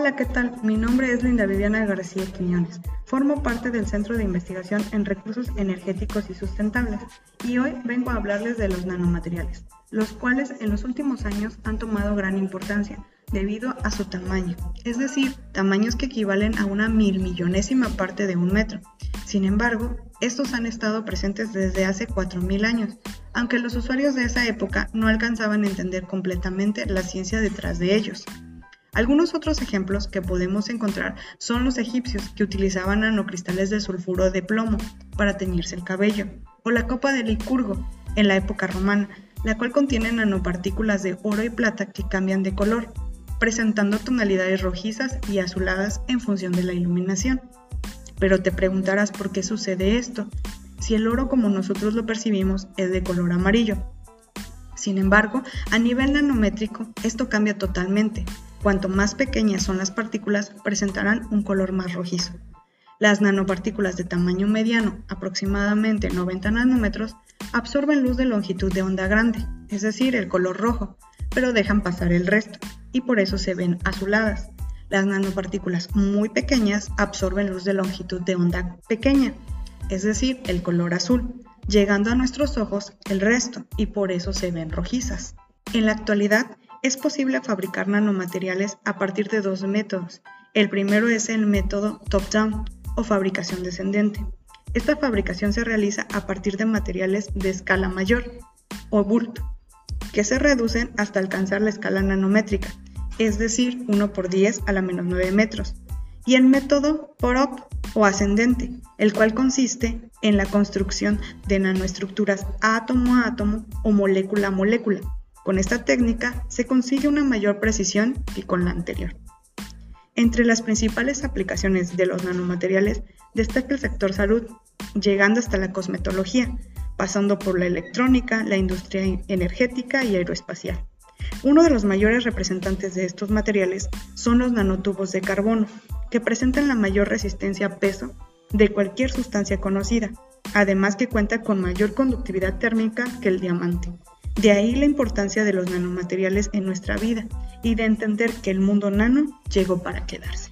Hola, ¿qué tal? Mi nombre es Linda Viviana García Quiñones. Formo parte del Centro de Investigación en Recursos Energéticos y Sustentables y hoy vengo a hablarles de los nanomateriales, los cuales en los últimos años han tomado gran importancia debido a su tamaño, es decir, tamaños que equivalen a una mil millonésima parte de un metro. Sin embargo, estos han estado presentes desde hace 4.000 años, aunque los usuarios de esa época no alcanzaban a entender completamente la ciencia detrás de ellos. Algunos otros ejemplos que podemos encontrar son los egipcios que utilizaban nanocristales de sulfuro de plomo para teñirse el cabello, o la copa de Licurgo en la época romana, la cual contiene nanopartículas de oro y plata que cambian de color, presentando tonalidades rojizas y azuladas en función de la iluminación. Pero te preguntarás por qué sucede esto, si el oro como nosotros lo percibimos es de color amarillo. Sin embargo, a nivel nanométrico esto cambia totalmente, Cuanto más pequeñas son las partículas, presentarán un color más rojizo. Las nanopartículas de tamaño mediano, aproximadamente 90 nanómetros, absorben luz de longitud de onda grande, es decir, el color rojo, pero dejan pasar el resto, y por eso se ven azuladas. Las nanopartículas muy pequeñas absorben luz de longitud de onda pequeña, es decir, el color azul, llegando a nuestros ojos el resto, y por eso se ven rojizas. En la actualidad, es posible fabricar nanomateriales a partir de dos métodos. El primero es el método top-down o fabricación descendente. Esta fabricación se realiza a partir de materiales de escala mayor o bulk, que se reducen hasta alcanzar la escala nanométrica, es decir, 1 por 10 a la menos 9 metros. Y el método por-up o ascendente, el cual consiste en la construcción de nanoestructuras átomo a átomo o molécula a molécula, con esta técnica se consigue una mayor precisión que con la anterior. Entre las principales aplicaciones de los nanomateriales destaca el sector salud, llegando hasta la cosmetología, pasando por la electrónica, la industria energética y aeroespacial. Uno de los mayores representantes de estos materiales son los nanotubos de carbono, que presentan la mayor resistencia a peso de cualquier sustancia conocida, además que cuenta con mayor conductividad térmica que el diamante. De ahí la importancia de los nanomateriales en nuestra vida y de entender que el mundo nano llegó para quedarse.